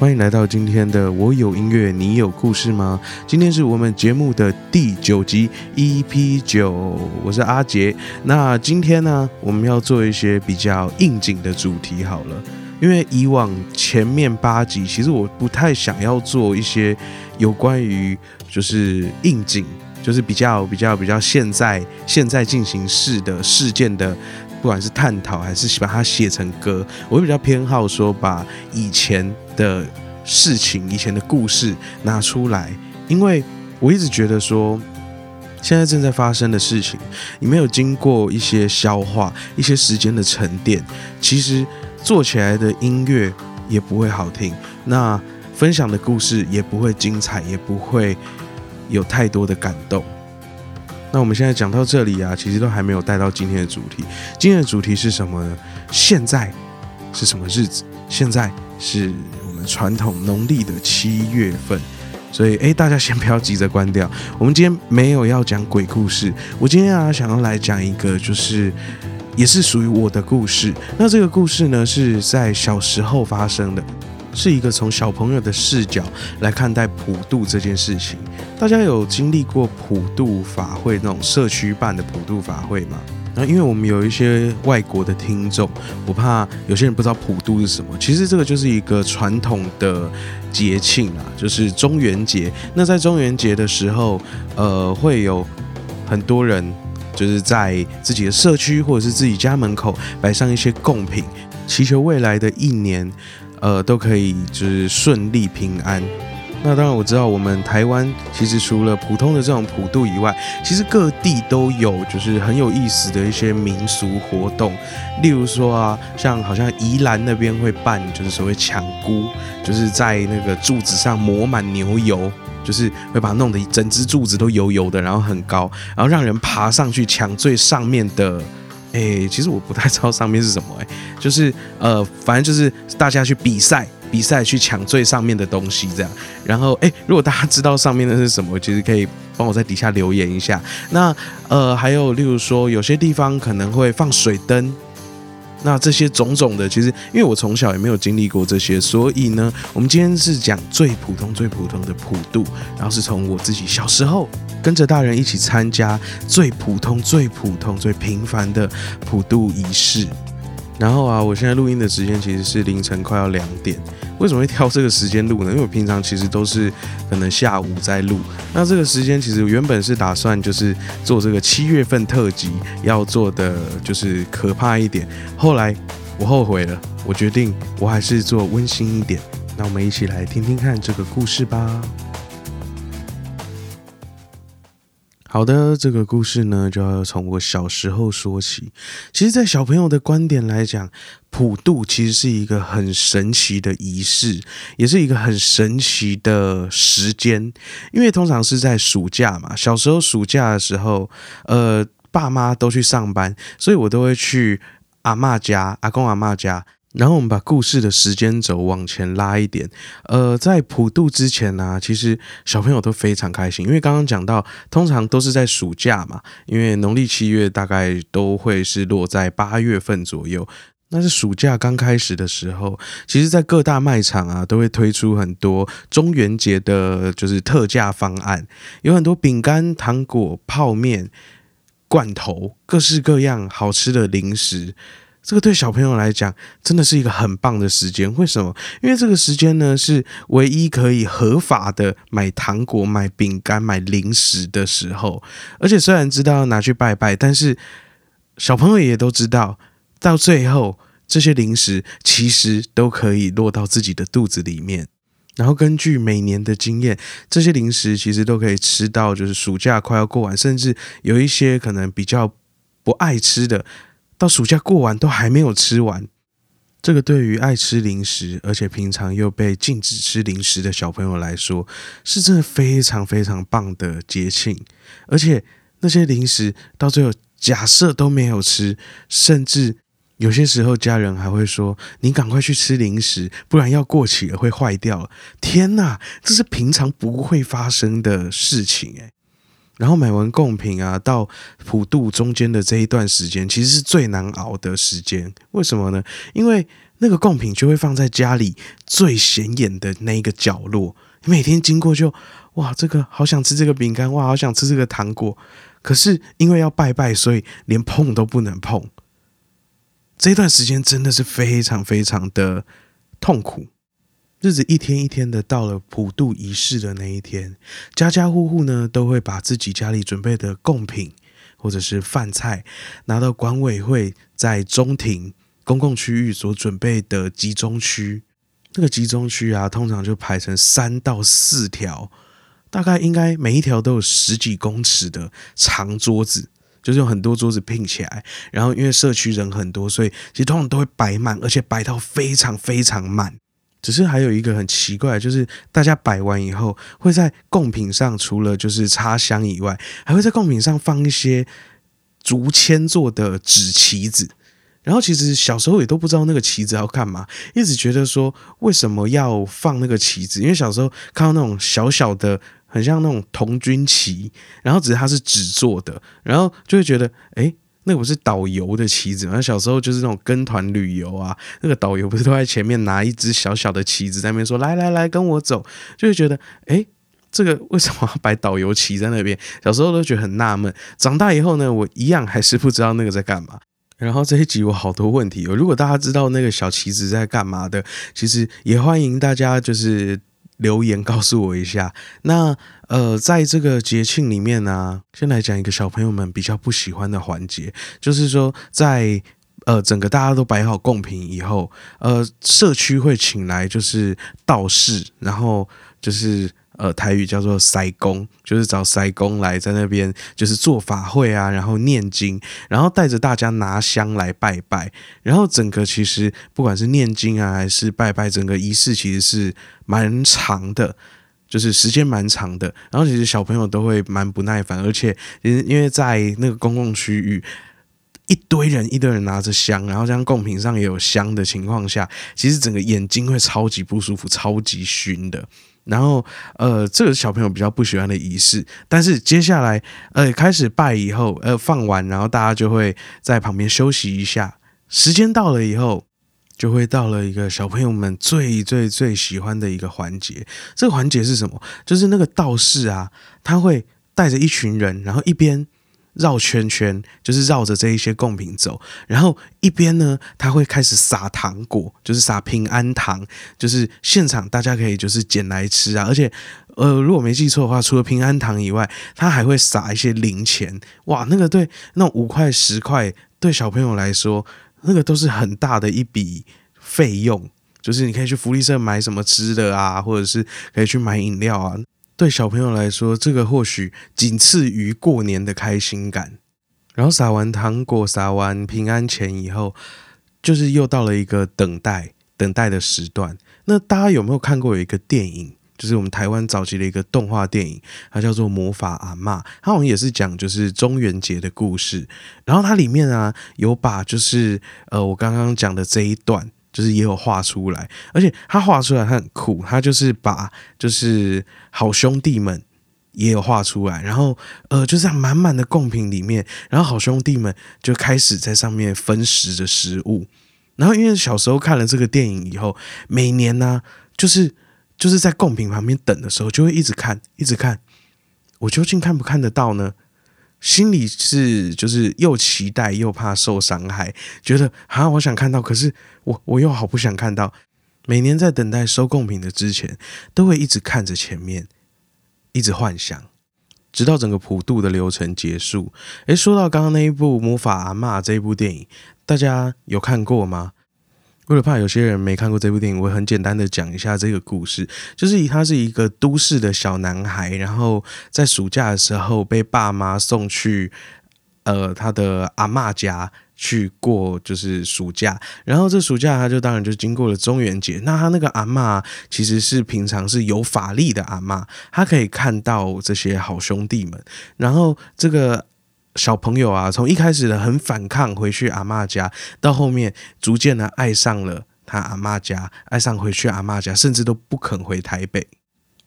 欢迎来到今天的我有音乐，你有故事吗？今天是我们节目的第九集 EP 九，我是阿杰。那今天呢，我们要做一些比较应景的主题好了，因为以往前面八集，其实我不太想要做一些有关于就是应景，就是比较比较比较现在现在进行式的事件的。不管是探讨还是把它写成歌，我会比较偏好说把以前的事情、以前的故事拿出来，因为我一直觉得说，现在正在发生的事情，你没有经过一些消化、一些时间的沉淀，其实做起来的音乐也不会好听，那分享的故事也不会精彩，也不会有太多的感动。那我们现在讲到这里啊，其实都还没有带到今天的主题。今天的主题是什么呢？现在是什么日子？现在是传统农历的七月份，所以诶，大家先不要急着关掉。我们今天没有要讲鬼故事，我今天啊想要来讲一个，就是也是属于我的故事。那这个故事呢是在小时候发生的。是一个从小朋友的视角来看待普渡这件事情。大家有经历过普渡法会那种社区办的普渡法会吗？那因为我们有一些外国的听众，我怕有些人不知道普渡是什么。其实这个就是一个传统的节庆啊，就是中元节。那在中元节的时候，呃，会有很多人就是在自己的社区或者是自己家门口摆上一些贡品，祈求未来的一年。呃，都可以就是顺利平安。那当然我知道，我们台湾其实除了普通的这种普渡以外，其实各地都有就是很有意思的一些民俗活动。例如说啊，像好像宜兰那边会办就是所谓抢菇，就是在那个柱子上抹满牛油，就是会把它弄得整只柱子都油油的，然后很高，然后让人爬上去抢最上面的。哎，其实我不太知道上面是什么，哎，就是呃，反正就是大家去比赛，比赛去抢最上面的东西这样。然后，哎，如果大家知道上面的是什么，其实可以帮我在底下留言一下。那呃，还有例如说，有些地方可能会放水灯。那这些种种的，其实因为我从小也没有经历过这些，所以呢，我们今天是讲最普通、最普通的普渡，然后是从我自己小时候跟着大人一起参加最普通、最普通、最平凡的普渡仪式。然后啊，我现在录音的时间其实是凌晨快要两点。为什么会挑这个时间录呢？因为我平常其实都是可能下午在录。那这个时间其实原本是打算就是做这个七月份特辑，要做的就是可怕一点。后来我后悔了，我决定我还是做温馨一点。那我们一起来听听看这个故事吧。好的，这个故事呢，就要从我小时候说起。其实，在小朋友的观点来讲，普渡其实是一个很神奇的仪式，也是一个很神奇的时间。因为通常是在暑假嘛，小时候暑假的时候，呃，爸妈都去上班，所以我都会去阿妈家、阿公阿妈家。然后我们把故事的时间轴往前拉一点，呃，在普渡之前呢，其实小朋友都非常开心，因为刚刚讲到，通常都是在暑假嘛，因为农历七月大概都会是落在八月份左右，那是暑假刚开始的时候，其实，在各大卖场啊，都会推出很多中元节的，就是特价方案，有很多饼干、糖果、泡面、罐头，各式各样好吃的零食。这个对小朋友来讲真的是一个很棒的时间。为什么？因为这个时间呢是唯一可以合法的买糖果、买饼干、买零食的时候。而且虽然知道要拿去拜拜，但是小朋友也都知道，到最后这些零食其实都可以落到自己的肚子里面。然后根据每年的经验，这些零食其实都可以吃到，就是暑假快要过完，甚至有一些可能比较不爱吃的。到暑假过完都还没有吃完，这个对于爱吃零食，而且平常又被禁止吃零食的小朋友来说，是真的非常非常棒的节庆。而且那些零食到最后，假设都没有吃，甚至有些时候家人还会说：“你赶快去吃零食，不然要过期了会坏掉。”天哪，这是平常不会发生的事情诶。然后买完贡品啊，到普渡中间的这一段时间，其实是最难熬的时间。为什么呢？因为那个贡品就会放在家里最显眼的那一个角落，你每天经过就哇，这个好想吃这个饼干，哇，好想吃这个糖果。可是因为要拜拜，所以连碰都不能碰。这段时间真的是非常非常的痛苦。日子一天一天的到了普渡仪式的那一天，家家户户呢都会把自己家里准备的贡品或者是饭菜拿到管委会在中庭公共区域所准备的集中区。这个集中区啊，通常就排成三到四条，大概应该每一条都有十几公尺的长桌子，就是用很多桌子拼起来。然后因为社区人很多，所以其实通常都会摆满，而且摆到非常非常满。只是还有一个很奇怪，就是大家摆完以后，会在贡品上除了就是插香以外，还会在贡品上放一些竹签做的纸旗子。然后其实小时候也都不知道那个旗子要干嘛，一直觉得说为什么要放那个旗子？因为小时候看到那种小小的，很像那种童军旗，然后只是它是纸做的，然后就会觉得哎。那不是导游的旗子吗？小时候就是那种跟团旅游啊，那个导游不是都在前面拿一只小小的旗子在那边说：“来来来，跟我走。”就会觉得，哎，这个为什么要摆导游旗在那边？小时候都觉得很纳闷。长大以后呢，我一样还是不知道那个在干嘛。然后这一集我好多问题，如果大家知道那个小旗子在干嘛的，其实也欢迎大家就是。留言告诉我一下。那呃，在这个节庆里面呢，先来讲一个小朋友们比较不喜欢的环节，就是说，在呃整个大家都摆好贡品以后，呃，社区会请来就是道士，然后就是。呃，台语叫做塞公，就是找塞公来在那边，就是做法会啊，然后念经，然后带着大家拿香来拜拜，然后整个其实不管是念经啊，还是拜拜，整个仪式其实是蛮长的，就是时间蛮长的。然后其实小朋友都会蛮不耐烦，而且因因为在那个公共区域，一堆人一堆人拿着香，然后这样贡品上也有香的情况下，其实整个眼睛会超级不舒服，超级熏的。然后，呃，这个小朋友比较不喜欢的仪式，但是接下来，呃，开始拜以后，呃，放完，然后大家就会在旁边休息一下。时间到了以后，就会到了一个小朋友们最最最喜欢的一个环节。这个环节是什么？就是那个道士啊，他会带着一群人，然后一边。绕圈圈就是绕着这一些贡品走，然后一边呢，他会开始撒糖果，就是撒平安糖，就是现场大家可以就是捡来吃啊。而且，呃，如果没记错的话，除了平安糖以外，他还会撒一些零钱。哇，那个对那五块十块，对小朋友来说，那个都是很大的一笔费用。就是你可以去福利社买什么吃的啊，或者是可以去买饮料啊。对小朋友来说，这个或许仅次于过年的开心感。然后撒完糖果、撒完平安钱以后，就是又到了一个等待、等待的时段。那大家有没有看过有一个电影，就是我们台湾早期的一个动画电影，它叫做《魔法阿妈》，它好像也是讲就是中元节的故事。然后它里面啊，有把就是呃我刚刚讲的这一段。就是也有画出来，而且它画出来它很酷，它就是把就是好兄弟们也有画出来，然后呃就在满满的贡品里面，然后好兄弟们就开始在上面分食着食物，然后因为小时候看了这个电影以后，每年呢就是就是在贡品旁边等的时候，就会一直看一直看，我究竟看不看得到呢？心里是就是又期待又怕受伤害，觉得啊，我想看到，可是我我又好不想看到。每年在等待收贡品的之前，都会一直看着前面，一直幻想，直到整个普渡的流程结束。诶，说到刚刚那一部《魔法阿妈》这一部电影，大家有看过吗？为了怕有些人没看过这部电影，我很简单的讲一下这个故事。就是他是一个都市的小男孩，然后在暑假的时候被爸妈送去呃他的阿妈家去过就是暑假。然后这暑假他就当然就经过了中元节。那他那个阿妈其实是平常是有法力的阿妈，他可以看到这些好兄弟们。然后这个。小朋友啊，从一开始的很反抗回去阿妈家，到后面逐渐的爱上了他阿妈家，爱上回去阿妈家，甚至都不肯回台北。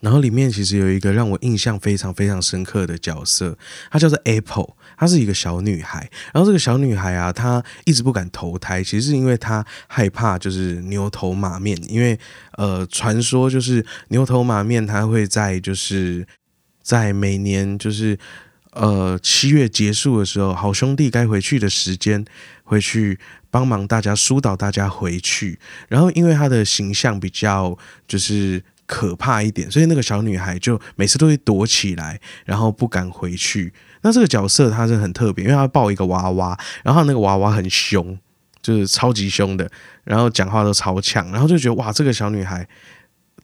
然后里面其实有一个让我印象非常非常深刻的角色，她叫做 Apple，她是一个小女孩。然后这个小女孩啊，她一直不敢投胎，其实是因为她害怕就是牛头马面，因为呃，传说就是牛头马面，它会在就是在每年就是呃七月结束的时候，好兄弟该回去的时间，回去帮忙大家疏导大家回去。然后因为她的形象比较就是。可怕一点，所以那个小女孩就每次都会躲起来，然后不敢回去。那这个角色她是很特别，因为她抱一个娃娃，然后那个娃娃很凶，就是超级凶的，然后讲话都超呛，然后就觉得哇，这个小女孩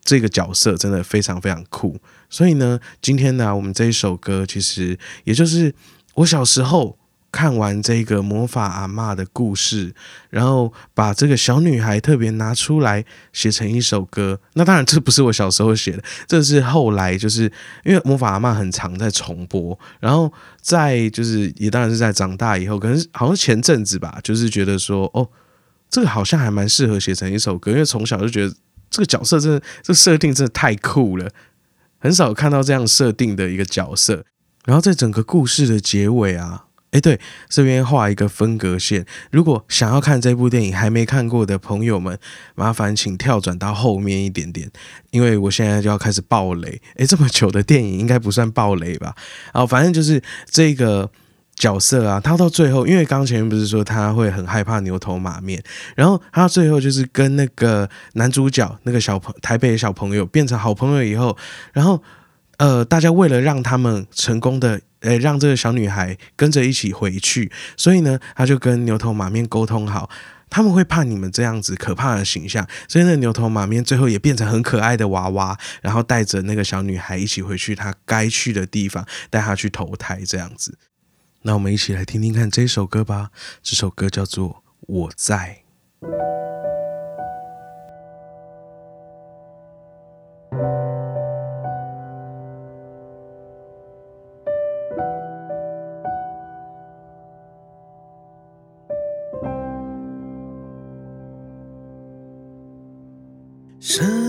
这个角色真的非常非常酷。所以呢，今天呢，我们这一首歌其实也就是我小时候。看完这个魔法阿妈的故事，然后把这个小女孩特别拿出来写成一首歌。那当然，这不是我小时候写的，这是后来就是因为魔法阿妈很常在重播，然后在就是也当然是在长大以后，可能好像前阵子吧，就是觉得说哦，这个好像还蛮适合写成一首歌，因为从小就觉得这个角色真的这设定真的太酷了，很少看到这样设定的一个角色。然后在整个故事的结尾啊。哎，对，这边画一个分隔线。如果想要看这部电影还没看过的朋友们，麻烦请跳转到后面一点点，因为我现在就要开始爆雷。哎，这么久的电影应该不算爆雷吧？然后，反正就是这个角色啊，他到最后，因为刚前面不是说他会很害怕牛头马面，然后他最后就是跟那个男主角那个小朋台北的小朋友变成好朋友以后，然后呃，大家为了让他们成功的。诶，让这个小女孩跟着一起回去，所以呢，他就跟牛头马面沟通好，他们会怕你们这样子可怕的形象，所以那牛头马面最后也变成很可爱的娃娃，然后带着那个小女孩一起回去她该去的地方，带她去投胎这样子。那我们一起来听听看这首歌吧，这首歌叫做《我在》。生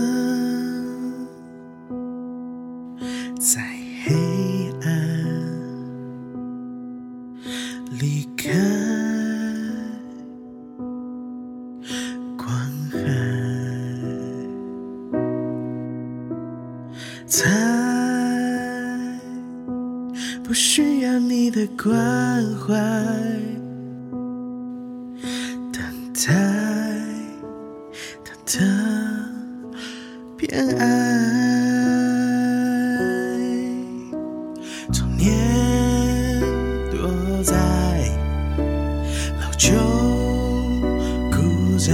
偏爱，童年躲在老旧古宅，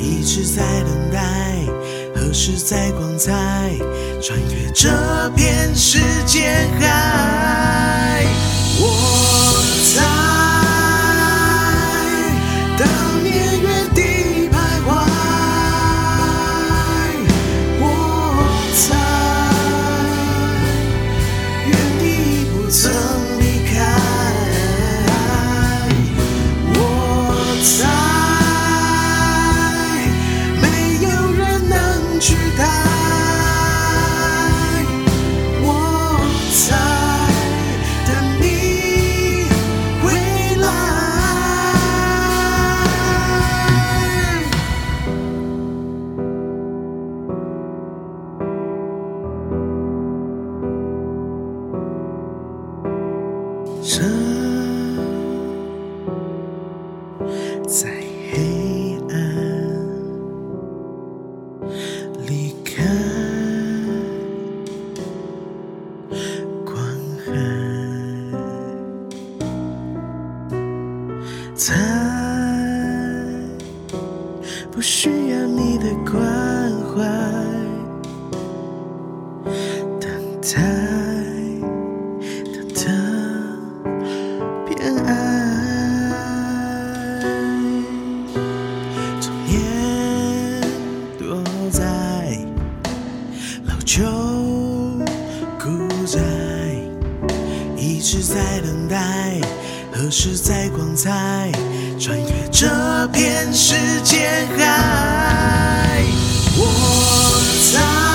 一直在等待，何时再光彩穿越这片才一直在等待。何时再光彩穿越这片时间海？我在。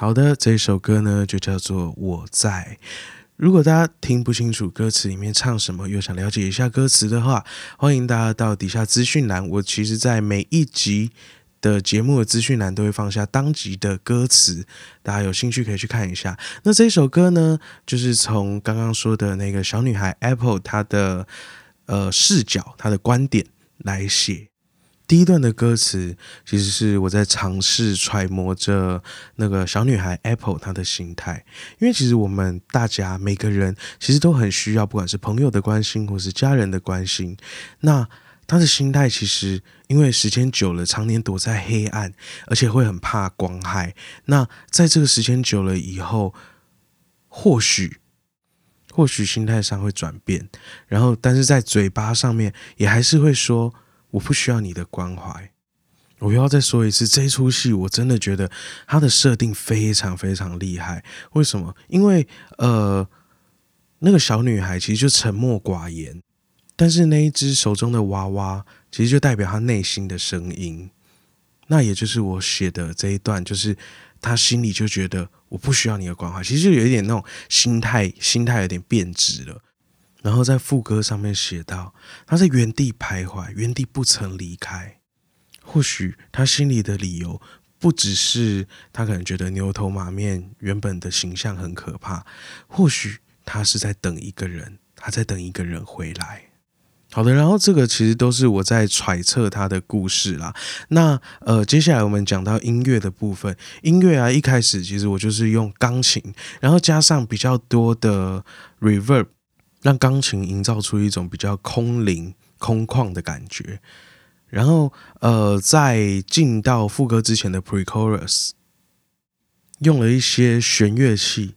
好的，这一首歌呢就叫做《我在》。如果大家听不清楚歌词里面唱什么，又想了解一下歌词的话，欢迎大家到底下资讯栏。我其实，在每一集的节目的资讯栏都会放下当集的歌词，大家有兴趣可以去看一下。那这首歌呢，就是从刚刚说的那个小女孩 Apple 她的呃视角、她的观点来写。第一段的歌词其实是我在尝试揣摩着那个小女孩 Apple 她的心态，因为其实我们大家每个人其实都很需要，不管是朋友的关心或是家人的关心。那她的心态其实因为时间久了，常年躲在黑暗，而且会很怕光害。那在这个时间久了以后，或许或许心态上会转变，然后但是在嘴巴上面也还是会说。我不需要你的关怀。我又要再说一次，这出戏我真的觉得它的设定非常非常厉害。为什么？因为呃，那个小女孩其实就沉默寡言，但是那一只手中的娃娃其实就代表她内心的声音。那也就是我写的这一段，就是她心里就觉得我不需要你的关怀，其实就有一点那种心态，心态有点变质了。然后在副歌上面写到，他在原地徘徊，原地不曾离开。或许他心里的理由不只是他可能觉得牛头马面原本的形象很可怕，或许他是在等一个人，他在等一个人回来。好的，然后这个其实都是我在揣测他的故事啦。那呃，接下来我们讲到音乐的部分，音乐啊，一开始其实我就是用钢琴，然后加上比较多的 reverb。让钢琴营造出一种比较空灵、空旷的感觉，然后呃，在进到副歌之前的 pre-chorus，用了一些弦乐器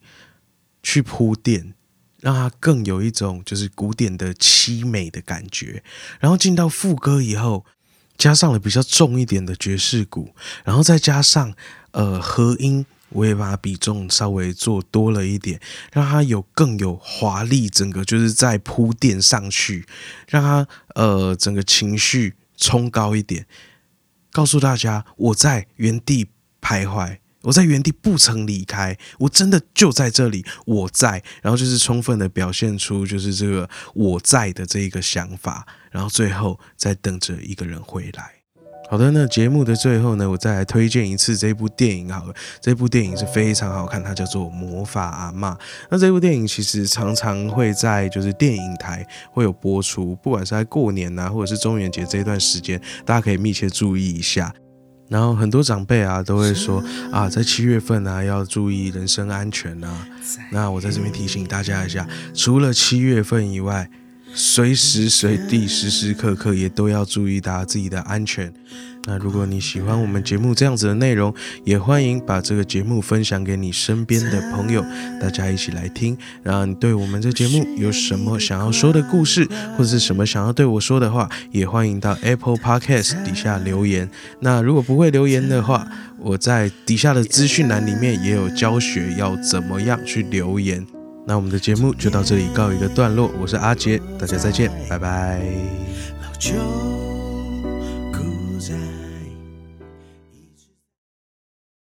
去铺垫，让它更有一种就是古典的凄美的感觉。然后进到副歌以后，加上了比较重一点的爵士鼓，然后再加上呃和音。我也把比重稍微做多了一点，让它有更有华丽，整个就是在铺垫上去，让它呃整个情绪冲高一点，告诉大家我在原地徘徊，我在原地不曾离开，我真的就在这里，我在，然后就是充分的表现出就是这个我在的这一个想法，然后最后再等着一个人回来。好的，那节目的最后呢，我再来推荐一次这部电影。好了，这部电影是非常好看，它叫做《魔法阿妈》。那这部电影其实常常会在就是电影台会有播出，不管是在过年呐，或者是中元节这一段时间，大家可以密切注意一下。然后很多长辈啊都会说啊，在七月份啊要注意人身安全啊。那我在这边提醒大家一下，除了七月份以外。随时随地、时时刻刻也都要注意大家自己的安全。那如果你喜欢我们节目这样子的内容，也欢迎把这个节目分享给你身边的朋友，大家一起来听。然后你对我们这节目有什么想要说的故事，或者是什么想要对我说的话，也欢迎到 Apple Podcast 底下留言。那如果不会留言的话，我在底下的资讯栏里面也有教学，要怎么样去留言。那我们的节目就到这里告一个段落，我是阿杰，大家再见，拜拜。老